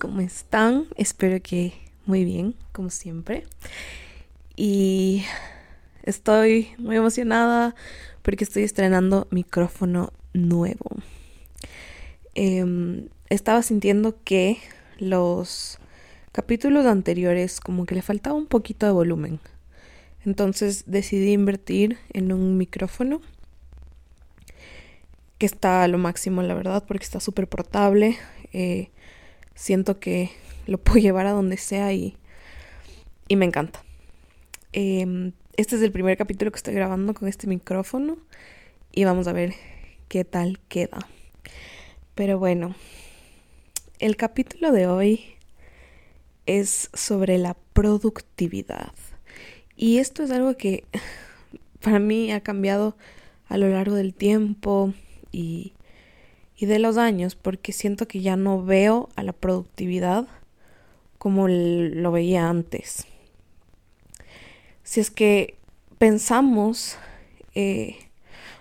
¿cómo están? Espero que muy bien, como siempre. Y estoy muy emocionada porque estoy estrenando micrófono nuevo. Em, estaba sintiendo que los capítulos anteriores como que le faltaba un poquito de volumen. Entonces decidí invertir en un micrófono que está a lo máximo, la verdad, porque está súper portable. Eh, siento que lo puedo llevar a donde sea y, y me encanta. Em, este es el primer capítulo que estoy grabando con este micrófono y vamos a ver qué tal queda. Pero bueno, el capítulo de hoy es sobre la productividad. Y esto es algo que para mí ha cambiado a lo largo del tiempo y, y de los años, porque siento que ya no veo a la productividad como lo veía antes. Si es que pensamos, eh,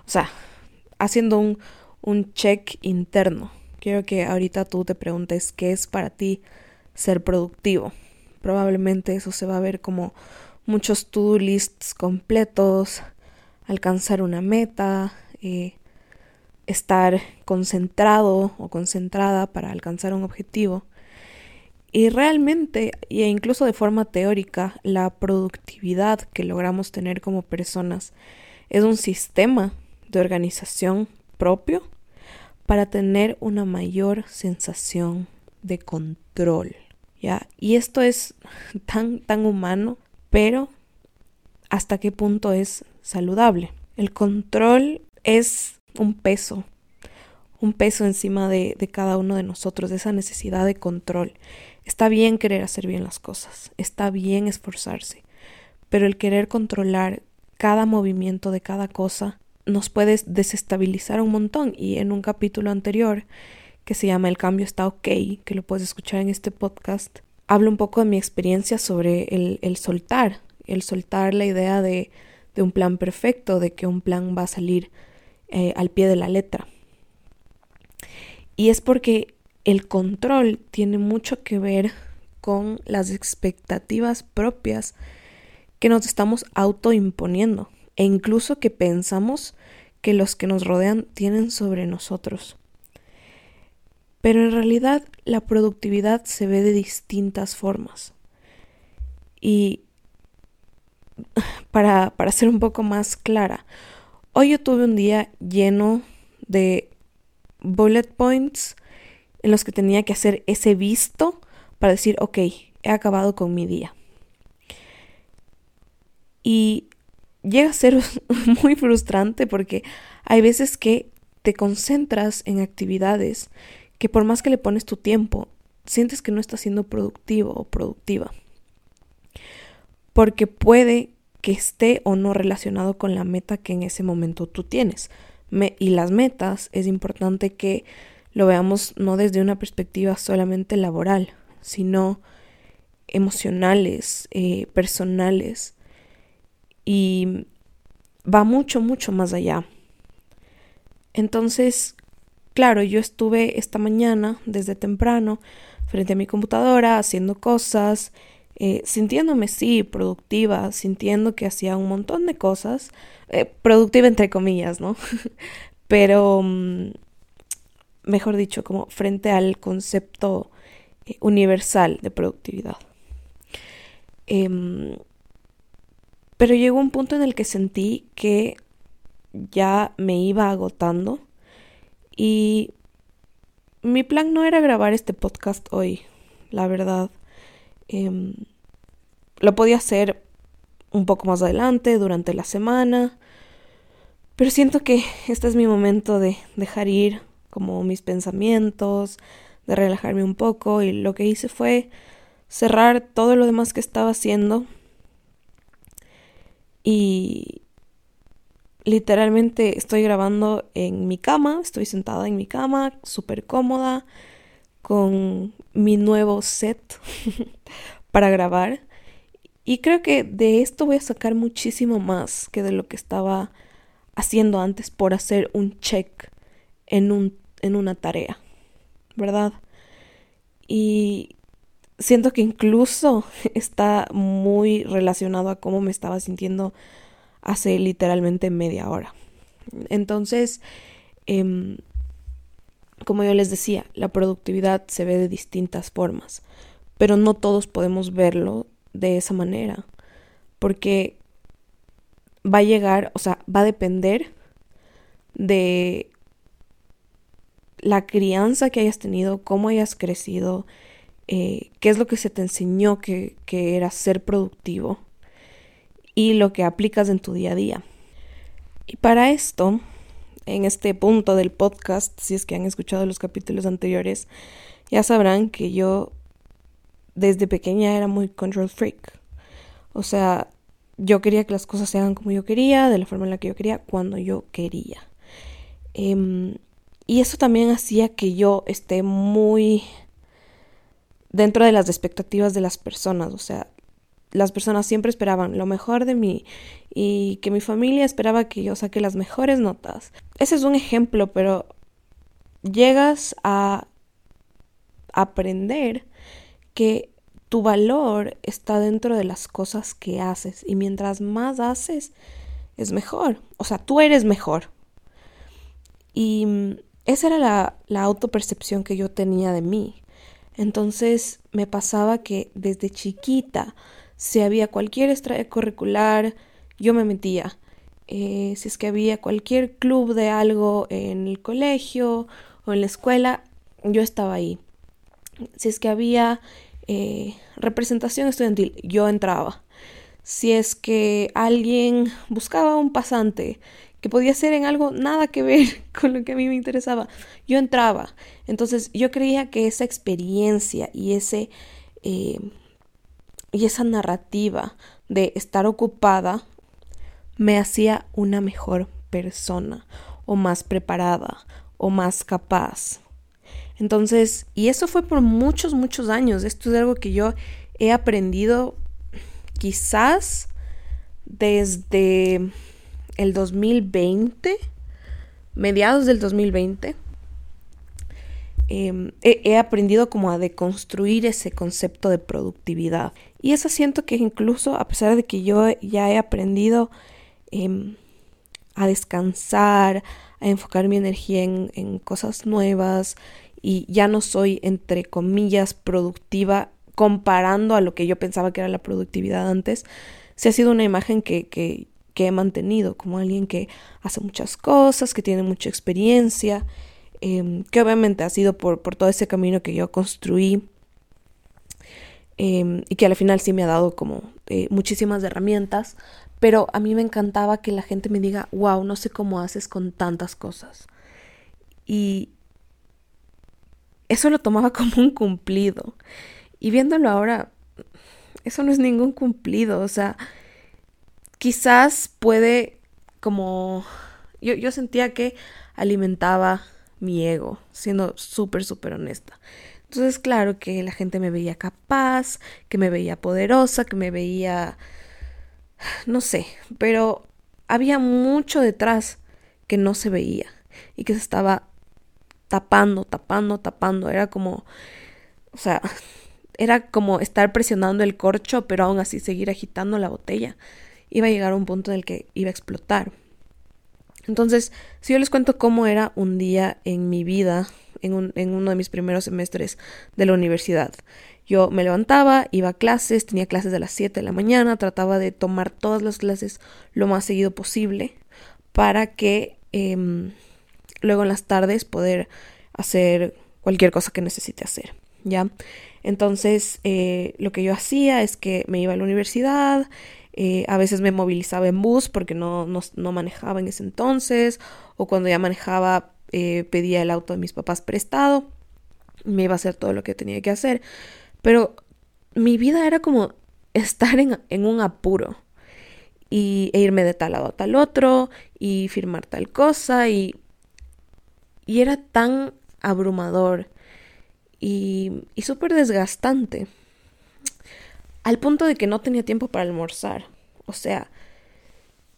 o sea, haciendo un, un check interno, quiero que ahorita tú te preguntes qué es para ti ser productivo. Probablemente eso se va a ver como muchos to-do lists completos, alcanzar una meta, eh, estar concentrado o concentrada para alcanzar un objetivo. Y realmente, e incluso de forma teórica, la productividad que logramos tener como personas es un sistema de organización propio para tener una mayor sensación de control. ¿Ya? Y esto es tan, tan humano, pero ¿hasta qué punto es saludable? El control es un peso, un peso encima de, de cada uno de nosotros, de esa necesidad de control. Está bien querer hacer bien las cosas, está bien esforzarse, pero el querer controlar cada movimiento de cada cosa nos puede desestabilizar un montón y en un capítulo anterior que se llama El cambio está ok, que lo puedes escuchar en este podcast, hablo un poco de mi experiencia sobre el, el soltar, el soltar la idea de, de un plan perfecto, de que un plan va a salir eh, al pie de la letra. Y es porque el control tiene mucho que ver con las expectativas propias que nos estamos autoimponiendo e incluso que pensamos que los que nos rodean tienen sobre nosotros. Pero en realidad la productividad se ve de distintas formas. Y para, para ser un poco más clara, Hoy yo tuve un día lleno de bullet points en los que tenía que hacer ese visto para decir, ok, he acabado con mi día. Y llega a ser muy frustrante porque hay veces que te concentras en actividades que por más que le pones tu tiempo, sientes que no estás siendo productivo o productiva. Porque puede que esté o no relacionado con la meta que en ese momento tú tienes. y las metas es importante que lo veamos no desde una perspectiva solamente laboral, sino emocionales, eh, personales. Y va mucho, mucho más allá. Entonces, claro, yo estuve esta mañana desde temprano frente a mi computadora haciendo cosas, eh, sintiéndome, sí, productiva, sintiendo que hacía un montón de cosas, eh, productiva entre comillas, ¿no? Pero, mm, mejor dicho, como frente al concepto eh, universal de productividad. Em, pero llegó un punto en el que sentí que ya me iba agotando y mi plan no era grabar este podcast hoy, la verdad. Em, lo podía hacer un poco más adelante, durante la semana, pero siento que este es mi momento de dejar ir como mis pensamientos, de relajarme un poco y lo que hice fue cerrar todo lo demás que estaba haciendo y literalmente estoy grabando en mi cama, estoy sentada en mi cama, súper cómoda, con mi nuevo set para grabar. Y creo que de esto voy a sacar muchísimo más que de lo que estaba haciendo antes por hacer un check en, un, en una tarea. ¿verdad? Y siento que incluso está muy relacionado a cómo me estaba sintiendo hace literalmente media hora. Entonces, em, como yo les decía, la productividad se ve de distintas formas, pero no todos podemos verlo de esa manera, porque va a llegar, o sea, va a depender de la crianza que hayas tenido, cómo hayas crecido, eh, qué es lo que se te enseñó que, que era ser productivo y lo que aplicas en tu día a día. Y para esto, en este punto del podcast, si es que han escuchado los capítulos anteriores, ya sabrán que yo desde pequeña era muy control freak. O sea, yo quería que las cosas se hagan como yo quería, de la forma en la que yo quería, cuando yo quería. Em, y eso también hacía que yo esté muy dentro de las expectativas de las personas. O sea, las personas siempre esperaban lo mejor de mí y que mi familia esperaba que yo saque las mejores notas. Ese es un ejemplo, pero llegas a aprender que tu valor está dentro de las cosas que haces y mientras más haces es mejor. O sea, tú eres mejor. Y esa era la, la autopercepción que yo tenía de mí. Entonces me pasaba que desde chiquita si había cualquier extracurricular, yo me metía. Eh, si es que había cualquier club de algo en el colegio o en la escuela, yo estaba ahí. Si es que había eh, representación estudiantil, yo entraba. Si es que alguien buscaba un pasante que podía ser en algo nada que ver con lo que a mí me interesaba, yo entraba. Entonces yo creía que esa experiencia y ese eh, y esa narrativa de estar ocupada me hacía una mejor persona o más preparada o más capaz. Entonces, y eso fue por muchos, muchos años. Esto es algo que yo he aprendido quizás desde el 2020, mediados del 2020 Em, he, aprendido como a deconstruir ese concepto de productividad. Y eso siento que incluso a pesar de que yo ya he aprendido em, a descansar, a enfocar mi energía en, cosas nuevas y ya no soy, entre comillas, productiva comparando a lo que yo pensaba que era la productividad antes, se ha sido una imagen que, que, que he mantenido como alguien que hace muchas cosas, que tiene mucha experiencia Em, que obviamente ha sido por, por, todo ese camino que yo construí em, y que al final sí me ha dado como eh, muchísimas herramientas, pero a mí me encantaba que la gente me diga, wow, no sé cómo haces con tantas cosas. Y eso lo tomaba como un cumplido. Y viéndolo ahora, eso no es ningún cumplido, o sea, quizás puede como... Yo, yo sentía que alimentaba mi ego, siendo súper, súper honesta. Entonces, claro que la gente me veía capaz, que me veía poderosa, que me veía, no sé, pero había mucho detrás que no se veía y que se estaba tapando, tapando, tapando. Era como, o sea, era como estar presionando el corcho, pero aún así seguir agitando la botella. Iba a llegar un punto en el que iba a explotar. Entonces, si yo les cuento cómo era un día en mi vida, en, uno de mis primeros semestres de la universidad. Yo me levantaba, iba a clases, tenía clases a las 7 de la mañana, trataba de tomar todas las clases lo más seguido posible para que em, luego en las tardes poder hacer cualquier cosa que necesite hacer, ¿ya? Entonces, eh, lo que yo hacía es que me iba a la universidad, eh, a veces me movilizaba en bus porque no, no, manejaba en ese entonces. O cuando ya manejaba eh, pedía el auto de mis papás prestado. Me iba a hacer todo lo que tenía que hacer. Pero mi vida era como estar en, un apuro. Y, e irme de tal lado a tal otro. Y firmar tal cosa. Y, y era tan abrumador. Y, y súper desgastante al punto de que no tenía tiempo para almorzar. O sea,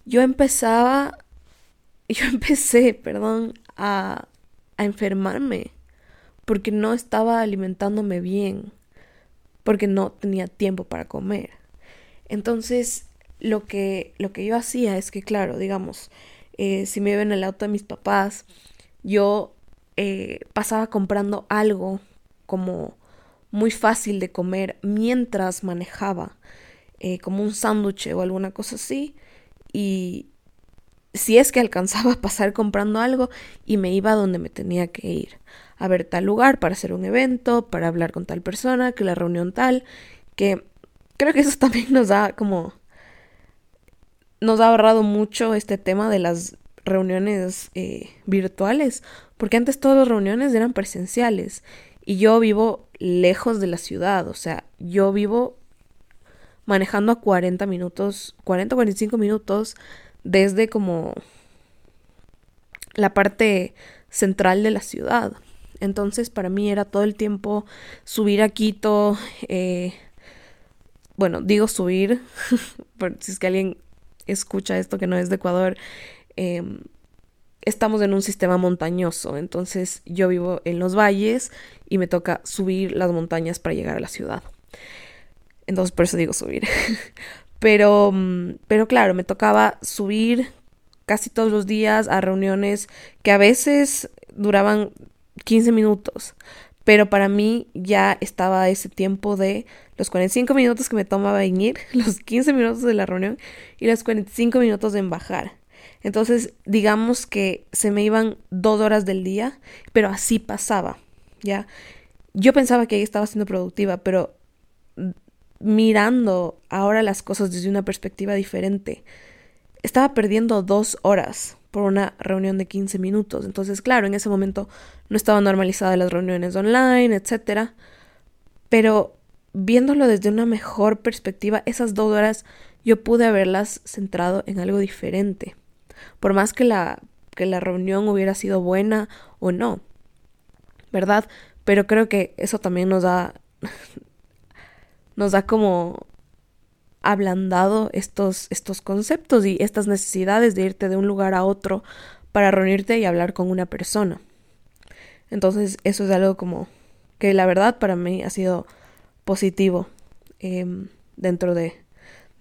yo empezaba, yo empecé, perdón, a, enfermarme porque no estaba alimentándome bien, porque no tenía tiempo para comer. Entonces, lo que, lo que yo hacía es que, claro, digamos, eh, si me iba en el auto de mis papás, yo eh, pasaba comprando algo como muy fácil de comer mientras manejaba, eh, como un sándwich o alguna cosa así, y si es que alcanzaba a pasar comprando algo y me iba a donde me tenía que ir, a ver tal lugar para hacer un evento, para hablar con tal persona, que la reunión tal, que creo que eso también nos da como nos ha ahorrado mucho este tema de las reuniones eh, virtuales, porque antes todas las reuniones eran presenciales y yo vivo lejos de la ciudad, o sea, yo vivo manejando a 40 minutos, 40 45 minutos desde como la parte central de la ciudad. Entonces para mí era todo el tiempo subir a Quito, eh, bueno, digo subir, si es que alguien escucha esto que no es de Ecuador, em, estamos en un sistema montañoso, entonces yo vivo en los valles y me toca subir las montañas para llegar a la ciudad. Entonces por eso digo subir. pero, mm, pero claro, me tocaba subir casi todos los días a reuniones que a veces duraban 15 minutos, pero para mí ya estaba ese tiempo de los 45 minutos que me tomaba ir, los 15 minutos de la reunión y los 45 minutos en bajar. Entonces, digamos que se me iban dos horas del día, pero así pasaba, ¿ya? Yo pensaba que ahí estaba siendo productiva, pero mirando ahora las cosas desde una perspectiva diferente, estaba perdiendo dos horas por una reunión de 15 minutos. Entonces, claro, en ese momento no estaban normalizadas las reuniones online, etcétera. Pero viéndolo desde una mejor perspectiva, esas dos horas yo pude haberlas centrado en algo diferente. Por más que la, que la reunión hubiera sido buena o no. ¿Verdad? Pero creo que eso también nos da. nos da como ablandado estos, estos conceptos y estas necesidades de irte de un lugar a otro para reunirte y hablar con una persona. Entonces eso es algo como que la verdad para mí ha sido positivo em, dentro de,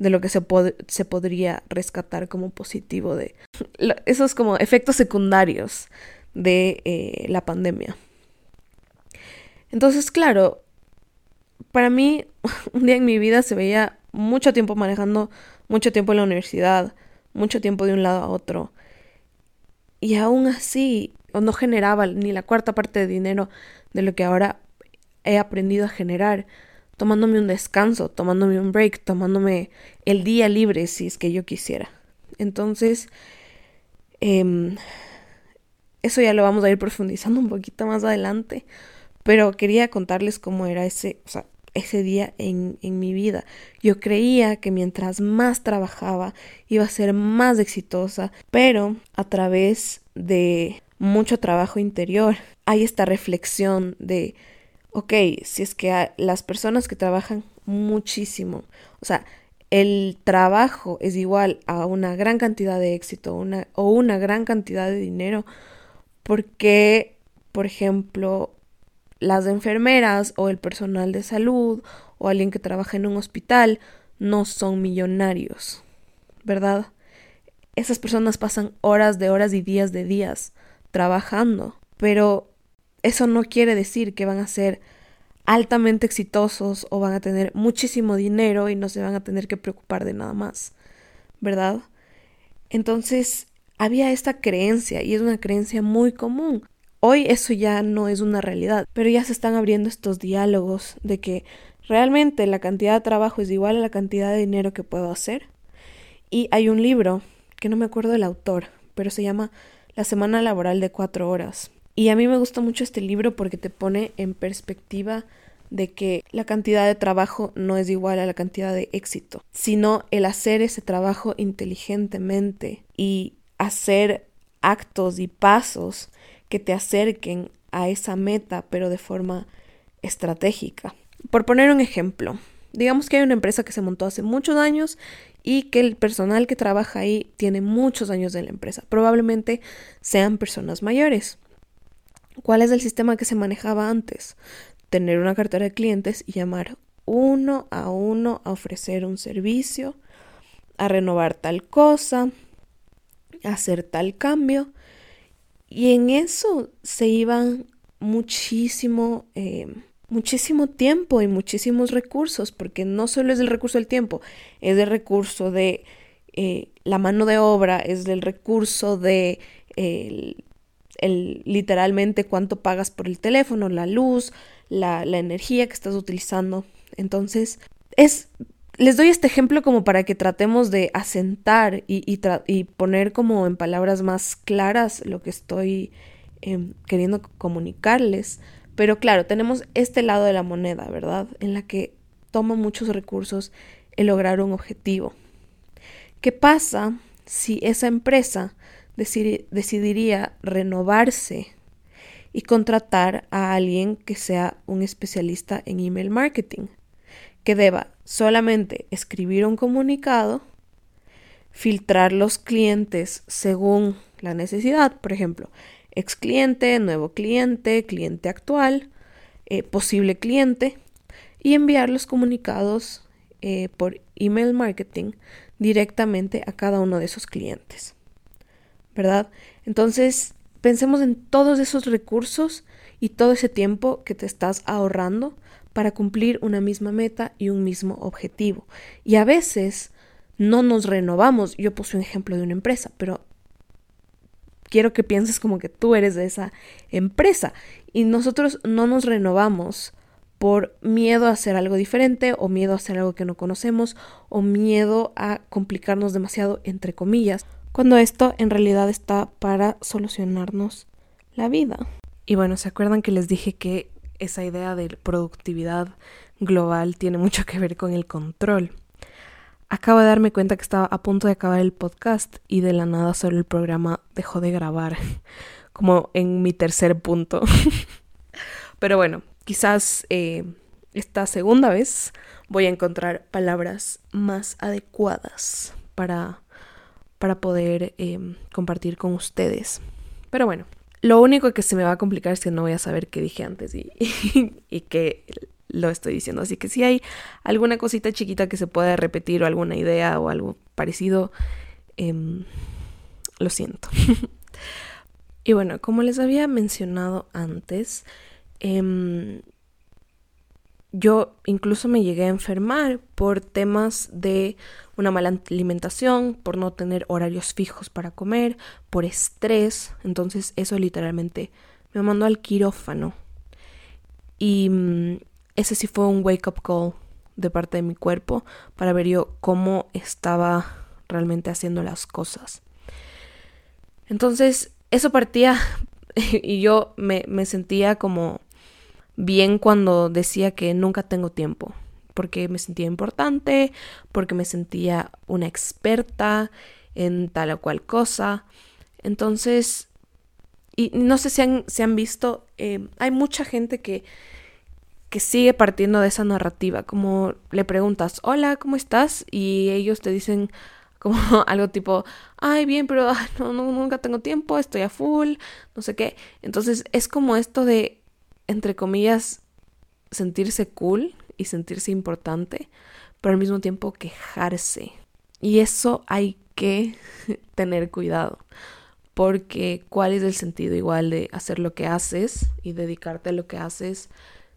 de, lo que se, se podría rescatar como positivo de esos como efectos secundarios de eh, la pandemia. Entonces, claro, para mí un día en mi vida se veía mucho tiempo manejando, mucho tiempo en la universidad, mucho tiempo de un lado a otro. Y aún así no generaba ni la cuarta parte de dinero de lo que ahora he aprendido a generar, tomándome un descanso, tomándome un break, tomándome el día libre si es que yo quisiera. Entonces, em, eso ya lo vamos a ir profundizando un poquito más adelante, pero quería contarles cómo era ese, ese día en, en, mi vida. Yo creía que mientras más trabajaba iba a ser más exitosa, pero a través de mucho trabajo interior hay esta reflexión de, ok, si es que las personas que trabajan muchísimo, o sea, el trabajo es igual a una gran cantidad de éxito una, o una gran cantidad de dinero, porque, por ejemplo, las enfermeras o el personal de salud o alguien que trabaja en un hospital no son millonarios, ¿verdad? Esas personas pasan horas de horas y días de días trabajando, pero eso no quiere decir que van a ser altamente exitosos o van a tener muchísimo dinero y no se van a tener que preocupar de nada más, ¿verdad? Entonces, había esta creencia y es una creencia muy común Hoy eso ya no es una realidad, pero ya se están abriendo estos diálogos de que realmente la cantidad de trabajo es igual a la cantidad de dinero que puedo hacer. Y hay un libro, que no me acuerdo del autor, pero se llama La semana laboral de cuatro horas. Y a mí me gusta mucho este libro porque te pone en perspectiva de que la cantidad de trabajo no es igual a la cantidad de éxito, sino el hacer ese trabajo inteligentemente y hacer actos y pasos que te acerquen a esa meta, pero de forma estratégica. Por poner un ejemplo, digamos que hay una empresa que se montó hace muchos años y que el personal que trabaja ahí tiene muchos años de la empresa. Probablemente sean personas mayores. ¿Cuál es el sistema que se manejaba antes? Tener una cartera de clientes y llamar uno a uno a ofrecer un servicio, a renovar tal cosa, a hacer tal cambio. Y en eso se iban muchísimo, eh, muchísimo tiempo y muchísimos recursos, porque no solo es el recurso del tiempo, es el recurso de eh, la mano de obra, es el recurso de literalmente cuánto pagas por el teléfono, la luz, la, la energía que estás utilizando. Entonces, es les doy este ejemplo como para que tratemos de asentar y, y, poner como en palabras más claras lo que estoy em, queriendo comunicarles. Pero claro, tenemos este lado de la moneda, ¿verdad? En la que toma muchos recursos el lograr un objetivo. ¿Qué pasa si esa empresa decidiría renovarse y contratar a alguien que sea un especialista en email marketing? que deba solamente escribir un comunicado, filtrar los clientes según la necesidad, por ejemplo, ex cliente, nuevo cliente, cliente actual, eh, posible cliente, y enviar los comunicados eh, por email marketing directamente a cada uno de esos clientes. ¿Verdad? Entonces, pensemos en todos esos recursos y todo ese tiempo que te estás ahorrando para cumplir una misma meta y un mismo objetivo. Y a veces no nos renovamos. Yo puse un ejemplo de una empresa, pero quiero que pienses como que tú eres de esa empresa y nosotros no nos renovamos por miedo a hacer algo diferente o miedo a hacer algo que no conocemos o miedo a complicarnos demasiado entre comillas, cuando esto en realidad está para solucionarnos la vida. Y bueno, ¿se acuerdan que les dije que esa idea de productividad global tiene mucho que ver con el control. Acabo de darme cuenta que estaba a punto de acabar el podcast y de la nada solo el programa dejó de grabar, como en mi tercer punto. Pero bueno, quizás eh, esta segunda vez voy a encontrar palabras más adecuadas para, para poder eh, compartir con ustedes. Pero bueno, lo único que se me va a complicar es que no voy a saber qué dije antes y, y, que lo estoy diciendo. Así que si hay alguna cosita chiquita que se pueda repetir o alguna idea o algo parecido, em, lo siento. y bueno, como les había mencionado antes, em, yo incluso me llegué a enfermar por temas de una mala alimentación, por no tener horarios fijos para comer, por estrés. Entonces eso literalmente me mandó al quirófano. Y mm, ese sí fue un wake up call de parte de mi cuerpo para ver yo cómo estaba realmente haciendo las cosas. Entonces eso partía y yo me, me sentía como bien cuando decía que nunca tengo tiempo, porque me sentía importante, porque me sentía una experta en tal o cual cosa. Entonces, y no sé si han, han visto, eh, hay mucha gente que, que sigue partiendo de esa narrativa, como le preguntas, hola, ¿cómo estás? Y ellos te dicen como algo tipo, ay, bien, pero no, nunca tengo tiempo, estoy a full, no sé qué. Entonces es como esto de entre comillas, sentirse cool y sentirse importante, pero al mismo tiempo quejarse. Y eso hay que tener cuidado, porque ¿cuál es el sentido igual de hacer lo que haces y dedicarte a lo que haces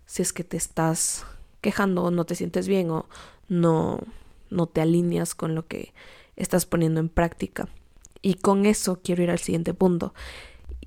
si es que te estás quejando o no te sientes bien o no, no te alineas con lo que estás poniendo en práctica? Y con eso quiero ir al siguiente punto.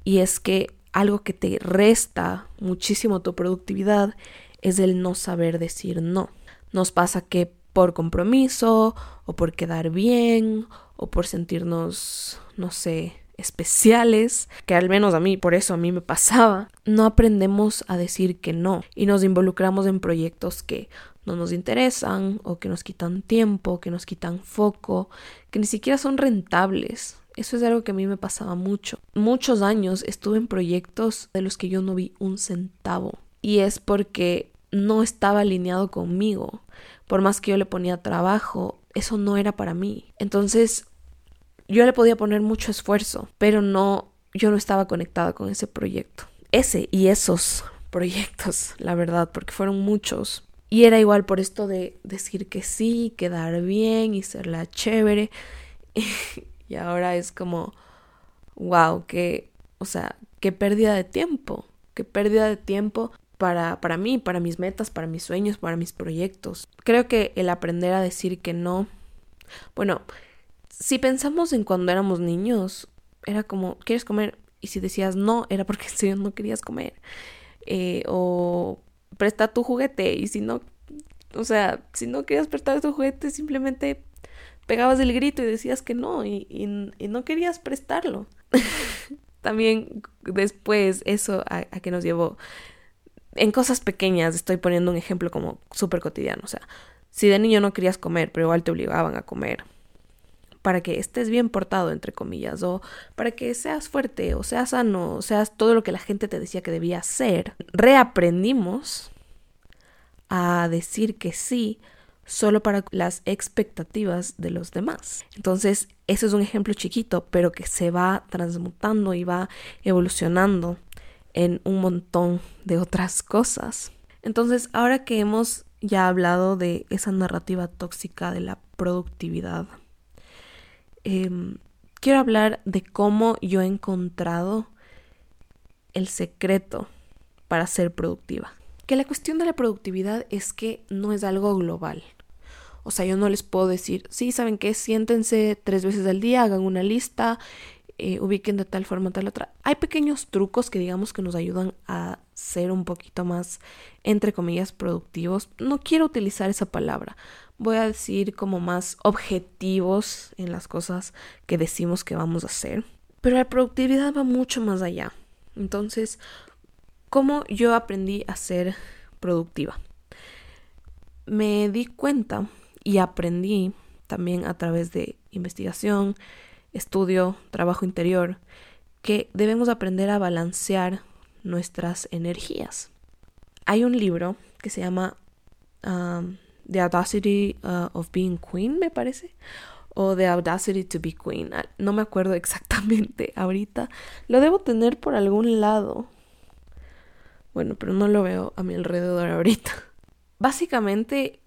Y es que algo que te resta muchísimo tu productividad es el no saber decir no. Nos pasa que por compromiso o por quedar bien o por sentirnos, no sé, especiales, que al menos a mí, por eso a mí me pasaba, no aprendemos a decir que no y nos involucramos en proyectos que no nos interesan o que nos quitan tiempo, que nos quitan foco, que ni siquiera son rentables. Eso es algo que a mí me pasaba mucho. Muchos años estuve en proyectos de los que yo no vi un centavo. Y es porque no estaba alineado conmigo. Por más que yo le ponía trabajo, eso no era para mí. Entonces, yo le podía poner mucho esfuerzo, pero no, yo no estaba conectada con ese proyecto. ese y esos proyectos, la verdad, porque fueron muchos. Y era igual por esto de decir que sí, quedar bien y ser la chévere. y ahora es como, wow, que, o sea, qué pérdida de tiempo, qué pérdida de tiempo para, para mí, para mis metas, para mis sueños, para mis proyectos. Creo que el aprender a decir que no, bueno, si pensamos en cuando éramos niños, era como, ¿quieres comer? Y si decías no, era porque en no querías comer. Eh, o presta tu juguete. Y si no, o sea, si no querías prestar tu juguete, simplemente pegabas el grito y decías que no y, no querías prestarlo. También después eso a, a, que nos llevó en cosas pequeñas, estoy poniendo un ejemplo como súper cotidiano, o sea, si de niño no querías comer, pero igual te obligaban a comer, para que estés bien portado, entre comillas, o para que seas fuerte, o seas sano, o seas todo lo que la gente te decía que debía ser, reaprendimos a decir que sí solo para las expectativas de los demás. Entonces, eso es un ejemplo chiquito, pero que se va transmutando y va evolucionando en un montón de otras cosas. Entonces, ahora que hemos ya hablado de esa narrativa tóxica de la productividad, Em, quiero hablar de cómo yo he encontrado el secreto para ser productiva. Que la cuestión de la productividad es que no es algo global. O sea, yo no les puedo decir, sí, ¿saben qué? Siéntense tres veces al día, hagan una lista, eh, ubiquen de tal forma, tal otra. Hay pequeños trucos que digamos que nos ayudan a ser un poquito más, entre comillas, productivos. No quiero utilizar esa palabra, voy a decir como más objetivos en las cosas que decimos que vamos a hacer. Pero la productividad va mucho más allá. Entonces, ¿cómo yo aprendí a ser productiva? Me di cuenta y aprendí también a través de investigación, estudio, trabajo interior, que debemos aprender a balancear nuestras energías. Hay un libro que se llama um, The Audacity uh, of Being Queen, me parece. O The Audacity to be Queen. Ah, no me acuerdo exactamente ahorita. Lo debo tener por algún lado. Bueno, pero no lo veo a mi alrededor ahorita. Básicamente,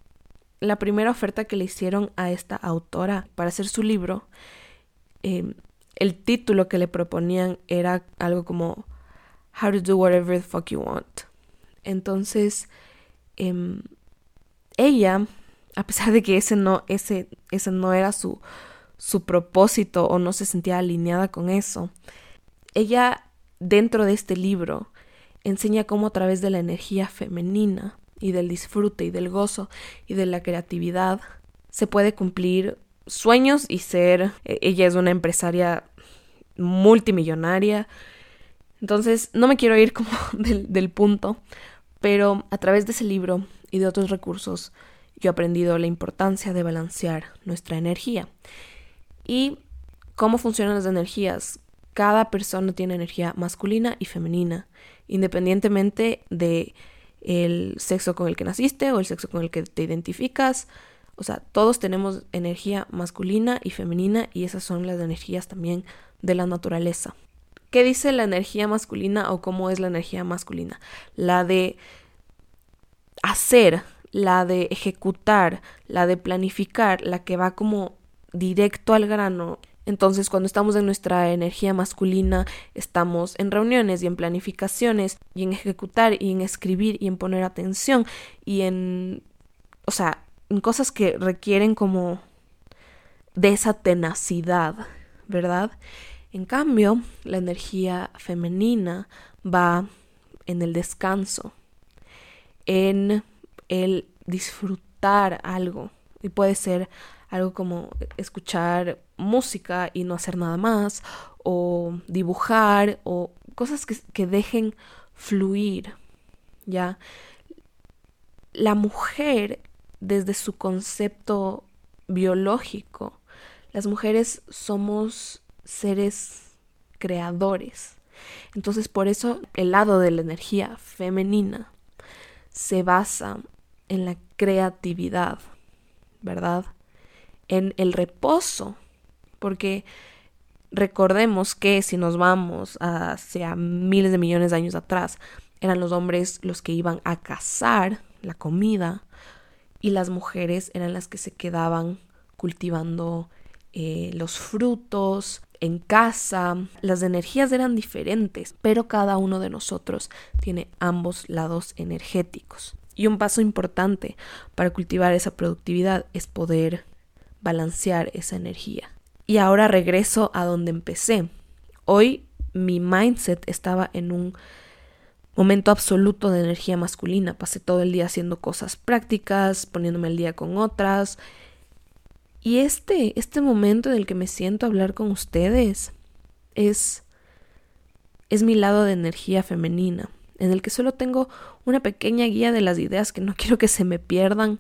la primera oferta que le hicieron a esta autora para hacer su libro, em, el título que le proponían era algo como How to do whatever the fuck you want. Entonces, eh, ella, a pesar de que ese no, ese, ese no era su, su propósito o no se sentía alineada con eso, ella dentro de este libro enseña cómo a través de la energía femenina y del disfrute y del gozo y de la creatividad se puede cumplir sueños y ser, e, ella es una empresaria multimillonaria. Entonces, no me quiero ir como del, del punto, pero a través de ese libro y de otros recursos, yo he aprendido la importancia de balancear nuestra energía. ¿Y cómo funcionan las energías? Cada persona tiene energía masculina y femenina, independientemente de el sexo con el que naciste o el sexo con el que te identificas. O sea, todos tenemos energía masculina y femenina y esas son las energías también de la naturaleza. ¿Qué dice la energía masculina o cómo es la energía masculina? La de hacer, la de ejecutar, la de planificar, la que va como directo al grano. Entonces, cuando estamos en nuestra energía masculina, estamos en reuniones y en planificaciones y en ejecutar y en escribir y en poner atención y en, o sea, en cosas que requieren como de esa tenacidad, ¿verdad? En cambio, la energía femenina va en el descanso, en el disfrutar algo. Y puede ser algo como escuchar música y no hacer nada más, o dibujar, o cosas que, que dejen fluir, ¿ya? La mujer, desde su concepto biológico, las mujeres somos seres creadores. Entonces, por eso el lado de la energía femenina se basa en la creatividad, ¿verdad? En el reposo, porque recordemos que si nos vamos hacia miles de millones de años atrás, eran los hombres los que iban a cazar la comida y las mujeres eran las que se quedaban cultivando eh, los frutos en casa. Las energías eran diferentes, pero cada uno de nosotros tiene ambos lados energéticos. Y un paso importante para cultivar esa productividad es poder balancear esa energía. Y ahora regreso a donde empecé. Hoy mi mindset estaba en un momento absoluto de energía masculina. Pasé todo el día haciendo cosas prácticas, poniéndome al día con otras. Y este, este momento en el que me siento a hablar con ustedes es, es mi lado de energía femenina, en el que solo tengo una pequeña guía de las ideas que no quiero que se me pierdan,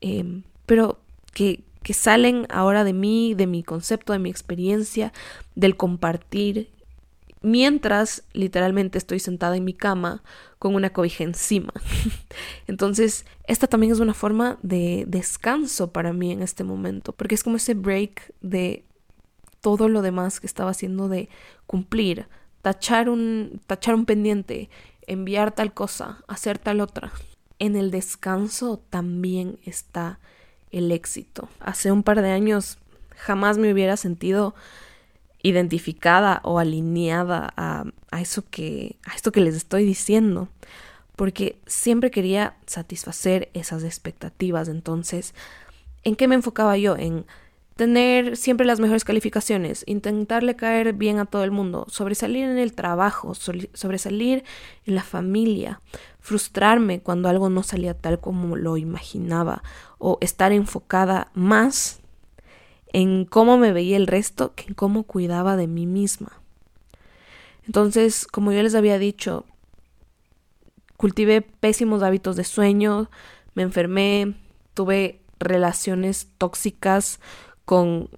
em, pero que, que salen ahora de mí, de mi concepto, de mi experiencia, del compartir mientras literalmente estoy sentada en mi cama con una cobija encima. Entonces, esta también es una forma de descanso para mí en este momento, porque es como ese break de todo lo demás que estaba haciendo de cumplir, tachar un, tachar un pendiente, enviar tal cosa, hacer tal otra. En el descanso también está el éxito. Hace un par de años jamás me hubiera sentido identificada o alineada a, eso que, a esto que les estoy diciendo, porque siempre quería satisfacer esas expectativas. Entonces, ¿en qué me enfocaba yo? En tener siempre las mejores calificaciones, intentarle caer bien a todo el mundo, sobresalir en el trabajo, sobresalir en la familia, frustrarme cuando algo no salía tal como lo imaginaba o estar enfocada más en cómo me veía el resto que en cómo cuidaba de mí misma. Entonces, como yo les había dicho, cultivé pésimos hábitos de sueño, me enfermé, tuve relaciones tóxicas con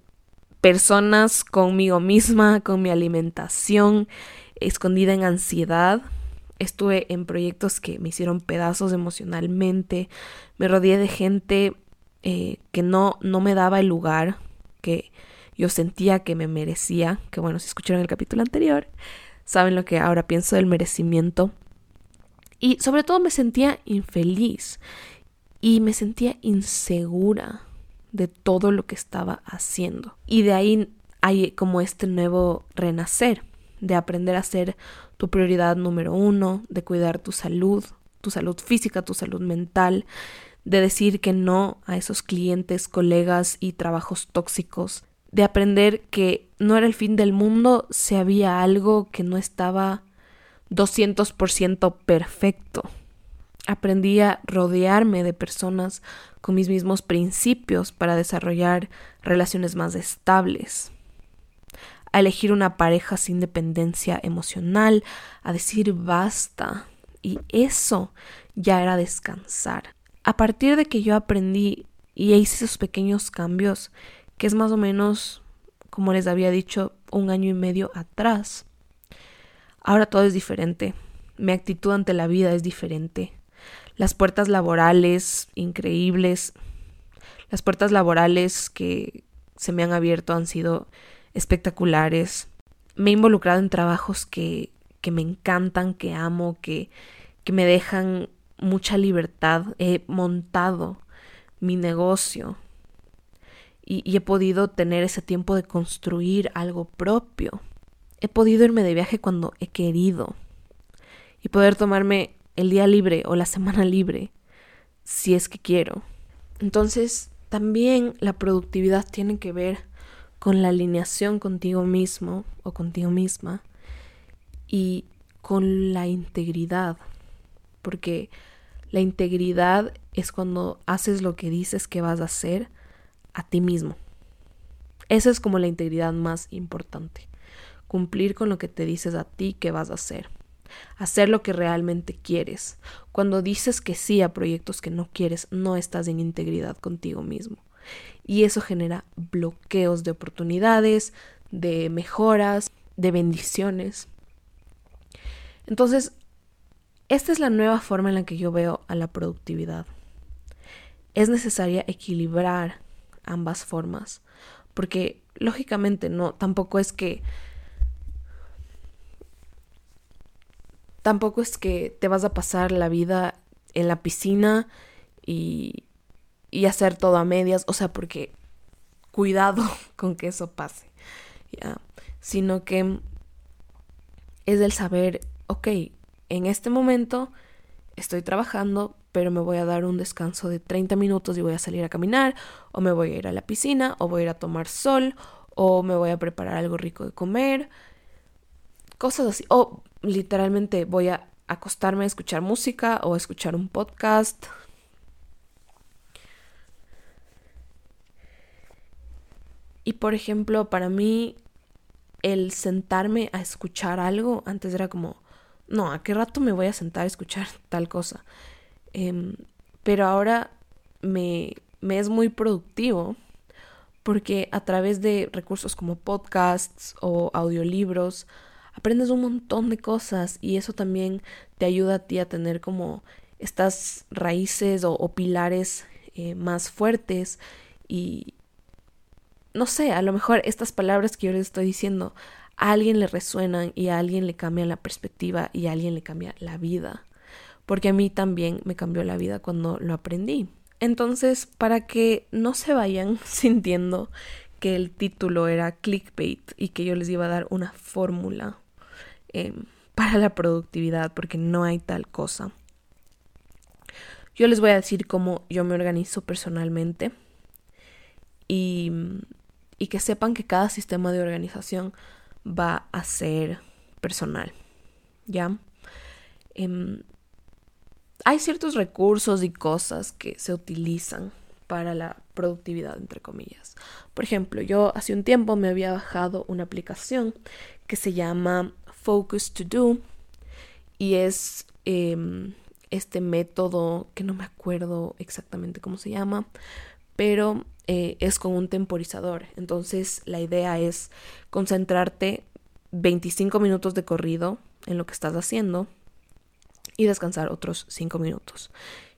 personas, conmigo misma, con mi alimentación, escondida en ansiedad. Estuve en proyectos que me hicieron pedazos emocionalmente, me rodeé de gente eh, que no, no me daba el lugar que yo sentía que me merecía, que bueno, si escucharon el capítulo anterior, saben lo que ahora pienso del merecimiento. Y sobre todo me sentía infeliz y me sentía insegura de todo lo que estaba haciendo. Y de ahí hay como este nuevo renacer, de aprender a ser tu prioridad número uno, de cuidar tu salud, tu salud física, tu salud mental, de decir que no a esos clientes, colegas y trabajos tóxicos, de aprender que no era el fin del mundo si había algo que no estaba 200% perfecto. Aprendí a rodearme de personas con mis mismos principios para desarrollar relaciones más estables, a elegir una pareja sin dependencia emocional, a decir basta. Y eso ya era descansar a partir de que yo aprendí y hice esos pequeños cambios, que es más o menos, como les había dicho, un año y medio atrás, ahora todo es diferente. Mi actitud ante la vida es diferente. Las puertas laborales increíbles, las puertas laborales que se me han abierto han sido espectaculares. Me he involucrado en trabajos que, que me encantan, que amo, que, que me dejan mucha libertad, he montado mi negocio y, he podido tener ese tiempo de construir algo propio. He podido irme de viaje cuando he querido y poder tomarme el día libre o la semana libre si es que quiero. Entonces, también la productividad tiene que ver con la alineación contigo mismo o contigo misma y con la integridad, porque la integridad es cuando haces lo que dices que vas a hacer a ti mismo. Esa es como la integridad más importante. Cumplir con lo que te dices a ti que vas a hacer. Hacer lo que realmente quieres. Cuando dices que sí a proyectos que no quieres, no estás en integridad contigo mismo. Y eso genera bloqueos de oportunidades, de mejoras, de bendiciones. Entonces, esta es la nueva forma en la que yo veo a la productividad. Es necesaria equilibrar ambas formas, porque lógicamente no, tampoco es que tampoco es que te vas a pasar la vida en la piscina y, y hacer todo a medias, o sea, porque cuidado con que eso pase, ¿ya? Sino que es el saber, ok, en este momento estoy trabajando, pero me voy a dar un descanso de 30 minutos y voy a salir a caminar, o me voy a ir a la piscina, o voy a ir a tomar sol, o me voy a preparar algo rico de comer, cosas así, o literalmente voy a acostarme a escuchar música o a escuchar un podcast. Y por ejemplo, para mí el sentarme a escuchar algo antes era como, no, ¿a qué rato me voy a sentar a escuchar tal cosa? Em, pero ahora me, me es muy productivo porque a través de recursos como podcasts o audiolibros aprendes un montón de cosas y eso también te ayuda a ti a tener como estas raíces o, pilares eh, más fuertes y no sé, a lo mejor estas palabras que yo les estoy diciendo a alguien le resuenan y a alguien le cambia la perspectiva y a alguien le cambia la vida. Porque a mí también me cambió la vida cuando lo aprendí. Entonces, para que no se vayan sintiendo que el título era clickbait y que yo les iba a dar una fórmula em, para la productividad, porque no hay tal cosa. Yo les voy a decir cómo yo me organizo personalmente y, y que sepan que cada sistema de organización va a ser personal. ¿Ya? Em, hay ciertos recursos y cosas que se utilizan para la productividad, entre comillas. Por ejemplo, yo hace un tiempo me había bajado una aplicación que se llama Focus to Do y es em, este método que no me acuerdo exactamente cómo se llama, pero eh, es con un temporizador. Entonces la idea es concentrarte 25 minutos de corrido en lo que estás haciendo y descansar otros 5 minutos.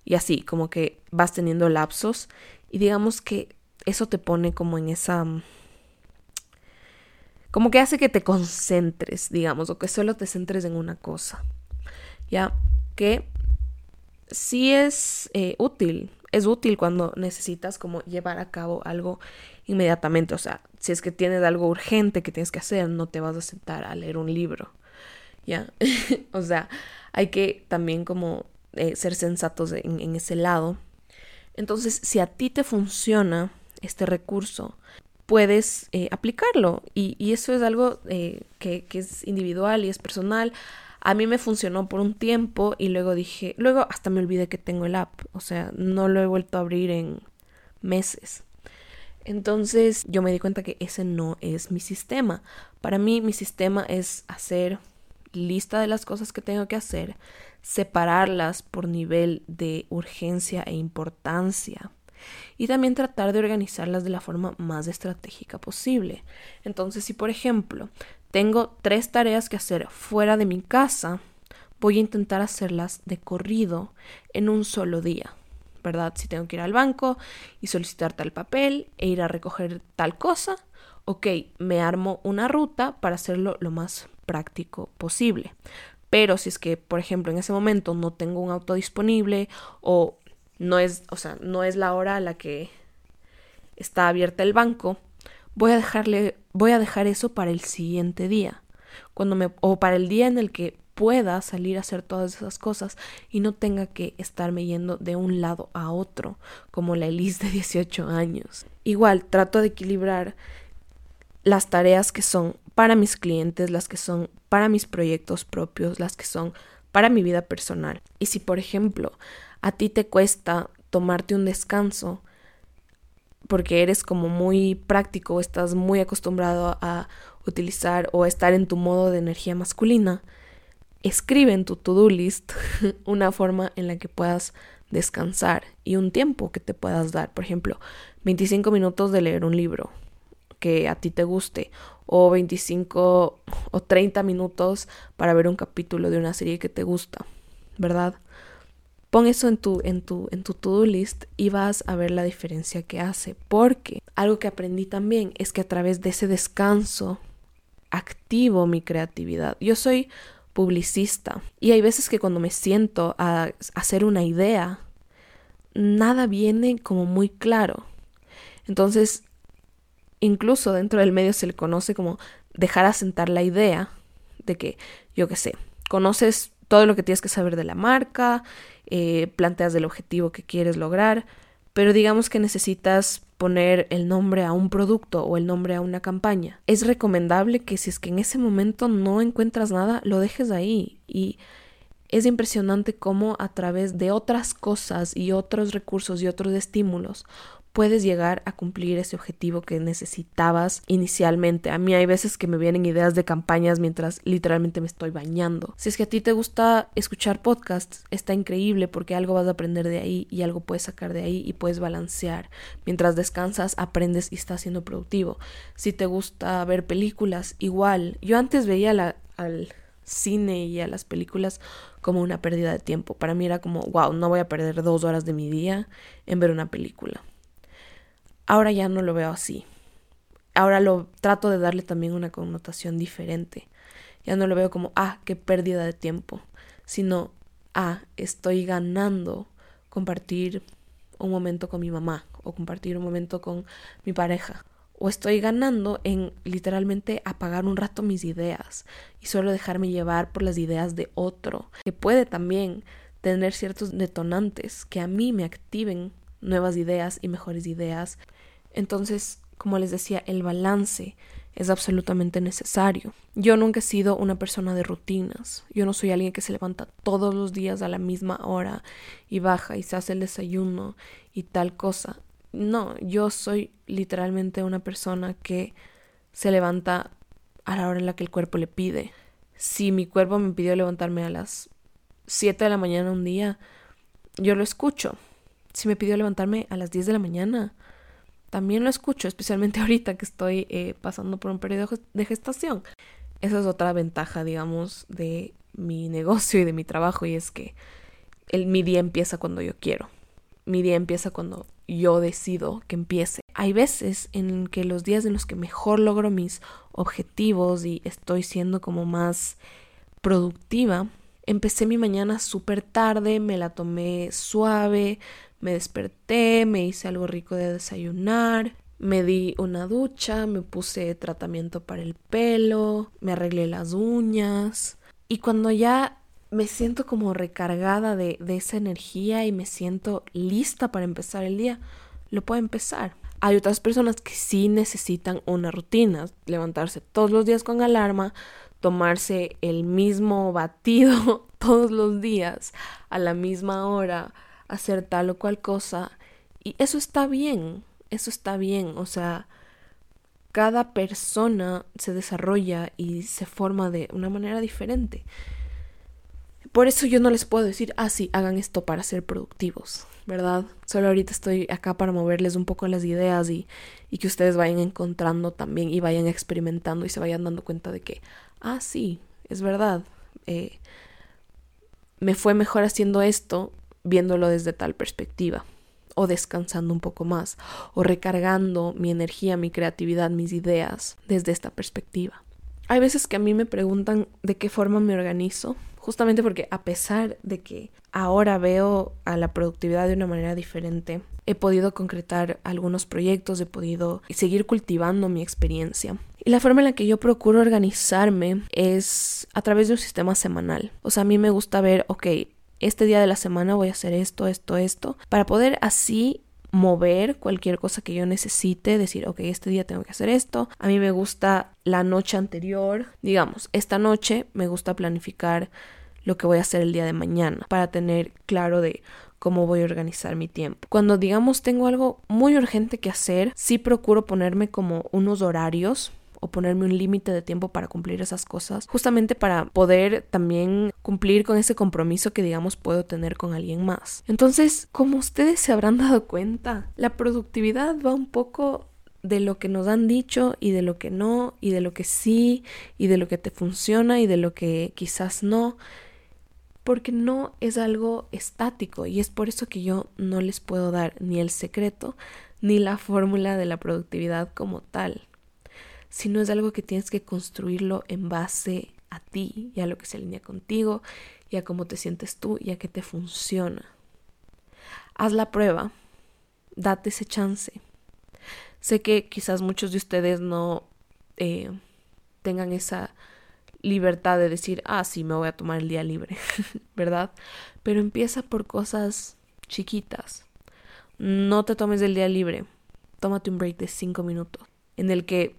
Y así, como que vas teniendo lapsos y digamos que eso te pone como en esa... como que hace que te concentres, digamos, o que solo te centres en una cosa. Ya, que sí es eh, útil es útil cuando necesitas como llevar a cabo algo inmediatamente. O sea, si es que tienes algo urgente que tienes que hacer, no te vas a sentar a leer un libro. ¿Ya? o sea, hay que también como eh, ser sensatos en, ese lado. Entonces, si a ti te funciona este recurso, puedes eh, aplicarlo. Y, eso es algo eh, que, que es individual y es personal. A mí me funcionó por un tiempo y luego dije, luego hasta me olvidé que tengo el app, o sea, no lo he vuelto a abrir en meses. Entonces yo me di cuenta que ese no es mi sistema. Para mí mi sistema es hacer lista de las cosas que tengo que hacer, separarlas por nivel de urgencia e importancia y también tratar de organizarlas de la forma más estratégica posible. Entonces, si por ejemplo tengo tres tareas que hacer fuera de mi casa, voy a intentar hacerlas de corrido en un solo día. ¿Verdad? Si tengo que ir al banco y solicitar tal papel e ir a recoger tal cosa, ok, me armo una ruta para hacerlo lo más práctico posible. Pero si es que, por ejemplo, en ese momento no tengo un auto disponible o no es, o sea, no es la hora a la que está abierta el banco, voy a dejarle, voy a dejar eso para el siguiente día, cuando me, o para el día en el que pueda salir a hacer todas esas cosas y no tenga que estarme yendo de un lado a otro, como la Elise de 18 años. Igual, trato de equilibrar las tareas que son para mis clientes, las que son para mis proyectos propios, las que son para mi vida personal. Y si, por ejemplo, a ti te cuesta tomarte un descanso, porque eres como muy práctico, estás muy acostumbrado a utilizar o estar en tu modo de energía masculina, escribe en tu to-do list una forma en la que puedas descansar y un tiempo que te puedas dar. Por ejemplo, 25 minutos de leer un libro que a ti te guste o 25 o 30 minutos para ver un capítulo de una serie que te gusta, ¿verdad? Pon eso en tu, en tu, en tu to-do list y vas a ver la diferencia que hace. Porque algo que aprendí también es que a través de ese descanso activo mi creatividad. Yo soy publicista y hay veces que cuando me siento a hacer una idea, nada viene como muy claro. Entonces, incluso dentro del medio se le conoce como dejar asentar la idea de que, yo qué sé, conoces todo lo que tienes que saber de la marca, eh, planteas el objetivo que quieres lograr, pero digamos que necesitas poner el nombre a un producto o el nombre a una campaña. Es recomendable que si es que en ese momento no encuentras nada, lo dejes ahí y es impresionante cómo a través de otras cosas y otros recursos y otros estímulos puedes llegar a cumplir ese objetivo que necesitabas inicialmente. A mí hay veces que me vienen ideas de campañas mientras literalmente me estoy bañando. Si es que a ti te gusta escuchar podcasts, está increíble porque algo vas a aprender de ahí y algo puedes sacar de ahí y puedes balancear. Mientras descansas, aprendes y estás siendo productivo. Si te gusta ver películas, igual. Yo antes veía al cine y a las películas como una pérdida de tiempo. Para mí era como, wow, no voy a perder dos horas de mi día en ver una película. Ahora ya no lo veo así. Ahora lo trato de darle también una connotación diferente. Ya no lo veo como, ah, qué pérdida de tiempo, sino, ah, estoy ganando compartir un momento con mi mamá o compartir un momento con mi pareja. O estoy ganando en literalmente apagar un rato mis ideas y solo dejarme llevar por las ideas de otro, que puede también tener ciertos detonantes que a mí me activen nuevas ideas y mejores ideas entonces, como les decía, el balance es absolutamente necesario. Yo nunca he sido una persona de rutinas. Yo no soy alguien que se levanta todos los días a la misma hora y baja y se hace el desayuno y tal cosa. No, yo soy literalmente una persona que se levanta a la hora en la que el cuerpo le pide. Si mi cuerpo me pidió levantarme a las 7 de la mañana un día, yo lo escucho. Si me pidió levantarme a las 10 de la mañana, también lo escucho, especialmente ahorita que estoy eh, pasando por un periodo de gestación. Esa es otra ventaja, digamos, de mi negocio y de mi trabajo y es que el, mi día empieza cuando yo quiero. Mi día empieza cuando yo decido que empiece. Hay veces en que los días en los que mejor logro mis objetivos y estoy siendo como más productiva, empecé mi mañana súper tarde, me la tomé suave, me desperté, me hice algo rico de desayunar, me di una ducha, me puse tratamiento para el pelo, me arreglé las uñas y cuando ya me siento como recargada de, de esa energía y me siento lista para empezar el día, lo puedo empezar. Hay otras personas que sí necesitan una rutina, levantarse todos los días con alarma, tomarse el mismo batido todos los días a la misma hora, hacer tal o cual cosa. Y eso está bien, eso está bien. O sea, cada persona se desarrolla y se forma de una manera diferente. Por eso yo no les puedo decir, ah, sí, hagan esto para ser productivos, ¿verdad? Solo ahorita estoy acá para moverles un poco las ideas y, y que ustedes vayan encontrando también y vayan experimentando y se vayan dando cuenta de que, ah, sí, es verdad, eh, me fue mejor haciendo esto viéndolo desde tal perspectiva, o descansando un poco más, o recargando mi energía, mi creatividad, mis ideas desde esta perspectiva. Hay veces que a mí me preguntan de qué forma me organizo, justamente porque a pesar de que ahora veo a la productividad de una manera diferente, he podido concretar algunos proyectos, he podido seguir cultivando mi experiencia. Y la forma en la que yo procuro organizarme es a través de un sistema semanal. O sea, a mí me gusta ver, ok, este día de la semana voy a hacer esto, esto, esto, para poder así mover cualquier cosa que yo necesite, decir, ok, este día tengo que hacer esto. A mí me gusta la noche anterior, digamos, esta noche me gusta planificar lo que voy a hacer el día de mañana para tener claro de cómo voy a organizar mi tiempo. Cuando digamos tengo algo muy urgente que hacer, sí procuro ponerme como unos horarios o ponerme un límite de tiempo para cumplir esas cosas, justamente para poder también cumplir con ese compromiso que digamos puedo tener con alguien más. Entonces, como ustedes se habrán dado cuenta, la productividad va un poco de lo que nos han dicho y de lo que no, y de lo que sí, y de lo que te funciona y de lo que quizás no. porque no es algo estático y es por eso que yo no les puedo dar ni el secreto ni la fórmula de la productividad como tal, sino es algo que tienes que construirlo en base a ti y a lo que se alinea contigo y a cómo te sientes tú y a qué te funciona. Haz la prueba, date ese chance. Sé que quizás muchos de ustedes no eh, tengan esa libertad de decir, ah, sí, me voy a tomar el día libre, ¿verdad? Pero empieza por cosas chiquitas. No te tomes el día libre, tómate un break de cinco minutos en el que,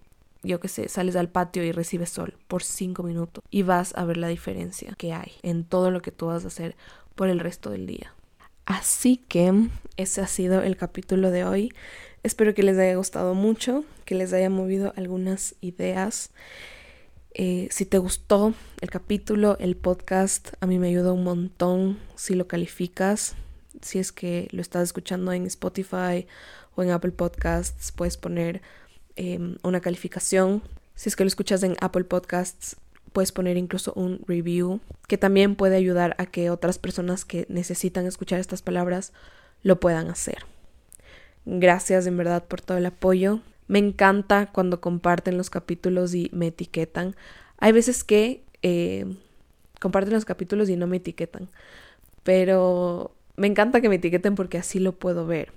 yo qué sé, sales al patio y recibes sol por cinco minutos y vas a ver la diferencia que hay en todo lo que tú vas a hacer por el resto del día. Así que ese ha sido el capítulo de hoy. Espero que les haya gustado mucho, que les haya movido algunas ideas. Eh, si te gustó el capítulo, el podcast, a mí me ayuda un montón si lo calificas. Si es que lo estás escuchando en Spotify o en Apple Podcasts, puedes poner em, una calificación. Si es que lo escuchas en Apple Podcasts, puedes poner incluso un review que también puede ayudar a que otras personas que necesitan escuchar estas palabras lo puedan hacer. Gracias en verdad por todo el apoyo. Me encanta cuando comparten los capítulos y me etiquetan. Hay veces que eh, comparten los capítulos y no me etiquetan. Pero me encanta que me etiqueten porque así lo puedo ver.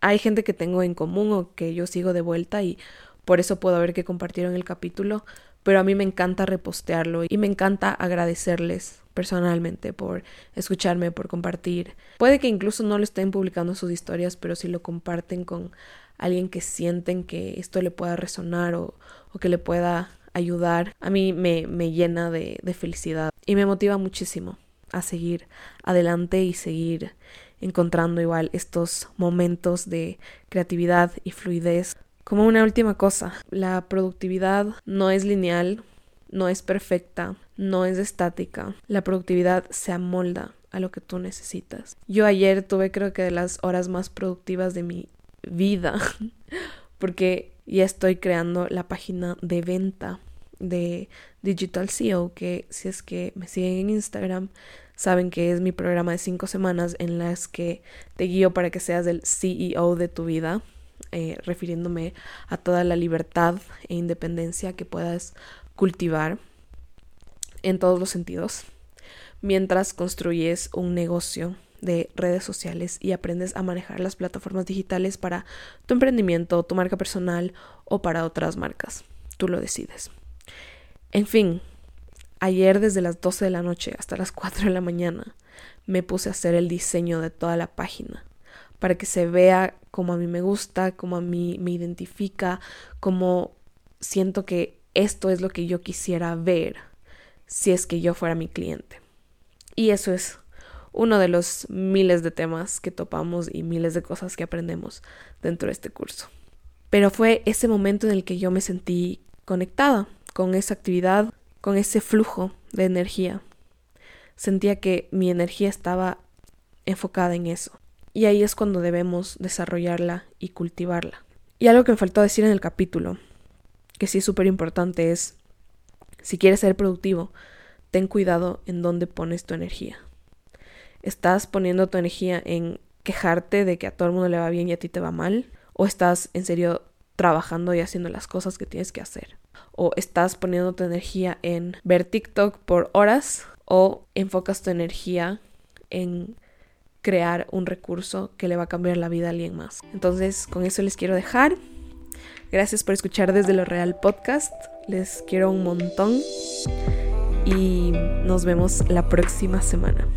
Hay gente que tengo en común o que yo sigo de vuelta y por eso puedo ver que compartieron el capítulo, pero a mí me encanta repostearlo y me encanta agradecerles personalmente por escucharme, por compartir. Puede que incluso no lo estén publicando sus historias, pero si lo comparten con alguien que sienten que esto le pueda resonar o, que le pueda ayudar, a mí me, me llena de, de felicidad y me motiva muchísimo a seguir adelante y seguir encontrando igual estos momentos de creatividad y fluidez como una última cosa, la productividad no es lineal, no es perfecta, no es estática. La productividad se amolda a lo que tú necesitas. Yo ayer tuve creo que de las horas más productivas de mi vida porque ya estoy creando la página de venta de Digital CEO que si es que me siguen en Instagram saben que es mi programa de cinco semanas en las que te guío para que seas el CEO de tu vida eh, refiriéndome a toda la libertad e independencia que puedas cultivar en todos los sentidos, mientras construyes un negocio de redes sociales y aprendes a manejar las plataformas digitales para tu emprendimiento, tu marca personal o para otras marcas. Tú lo decides. En fin, ayer desde las 12 de la noche hasta las 4 de la mañana me puse a hacer el diseño de toda la página para que se vea como a mí me gusta, como a mí me identifica, como siento que esto es lo que yo quisiera ver si es que yo fuera mi cliente. Y eso es uno de los miles de temas que topamos y miles de cosas que aprendemos dentro de este curso. Pero fue ese momento en el que yo me sentí conectada con esa actividad, con ese flujo de energía. Sentía que mi energía estaba enfocada en eso. Y ahí es cuando debemos desarrollarla y cultivarla. Y algo que me faltó decir en el capítulo, que sí es súper importante, es, si quieres ser productivo, ten cuidado en dónde pones tu energía. ¿Estás poniendo tu energía en quejarte de que a todo el mundo le va bien y a ti te va mal? ¿O estás en serio trabajando y haciendo las cosas que tienes que hacer? ¿O estás poniendo tu energía en ver TikTok por horas? ¿O enfocas tu energía en crear un recurso que le va a cambiar la vida a alguien más. Entonces, con eso les quiero dejar. Gracias por escuchar desde lo real podcast. Les quiero un montón y nos vemos la próxima semana.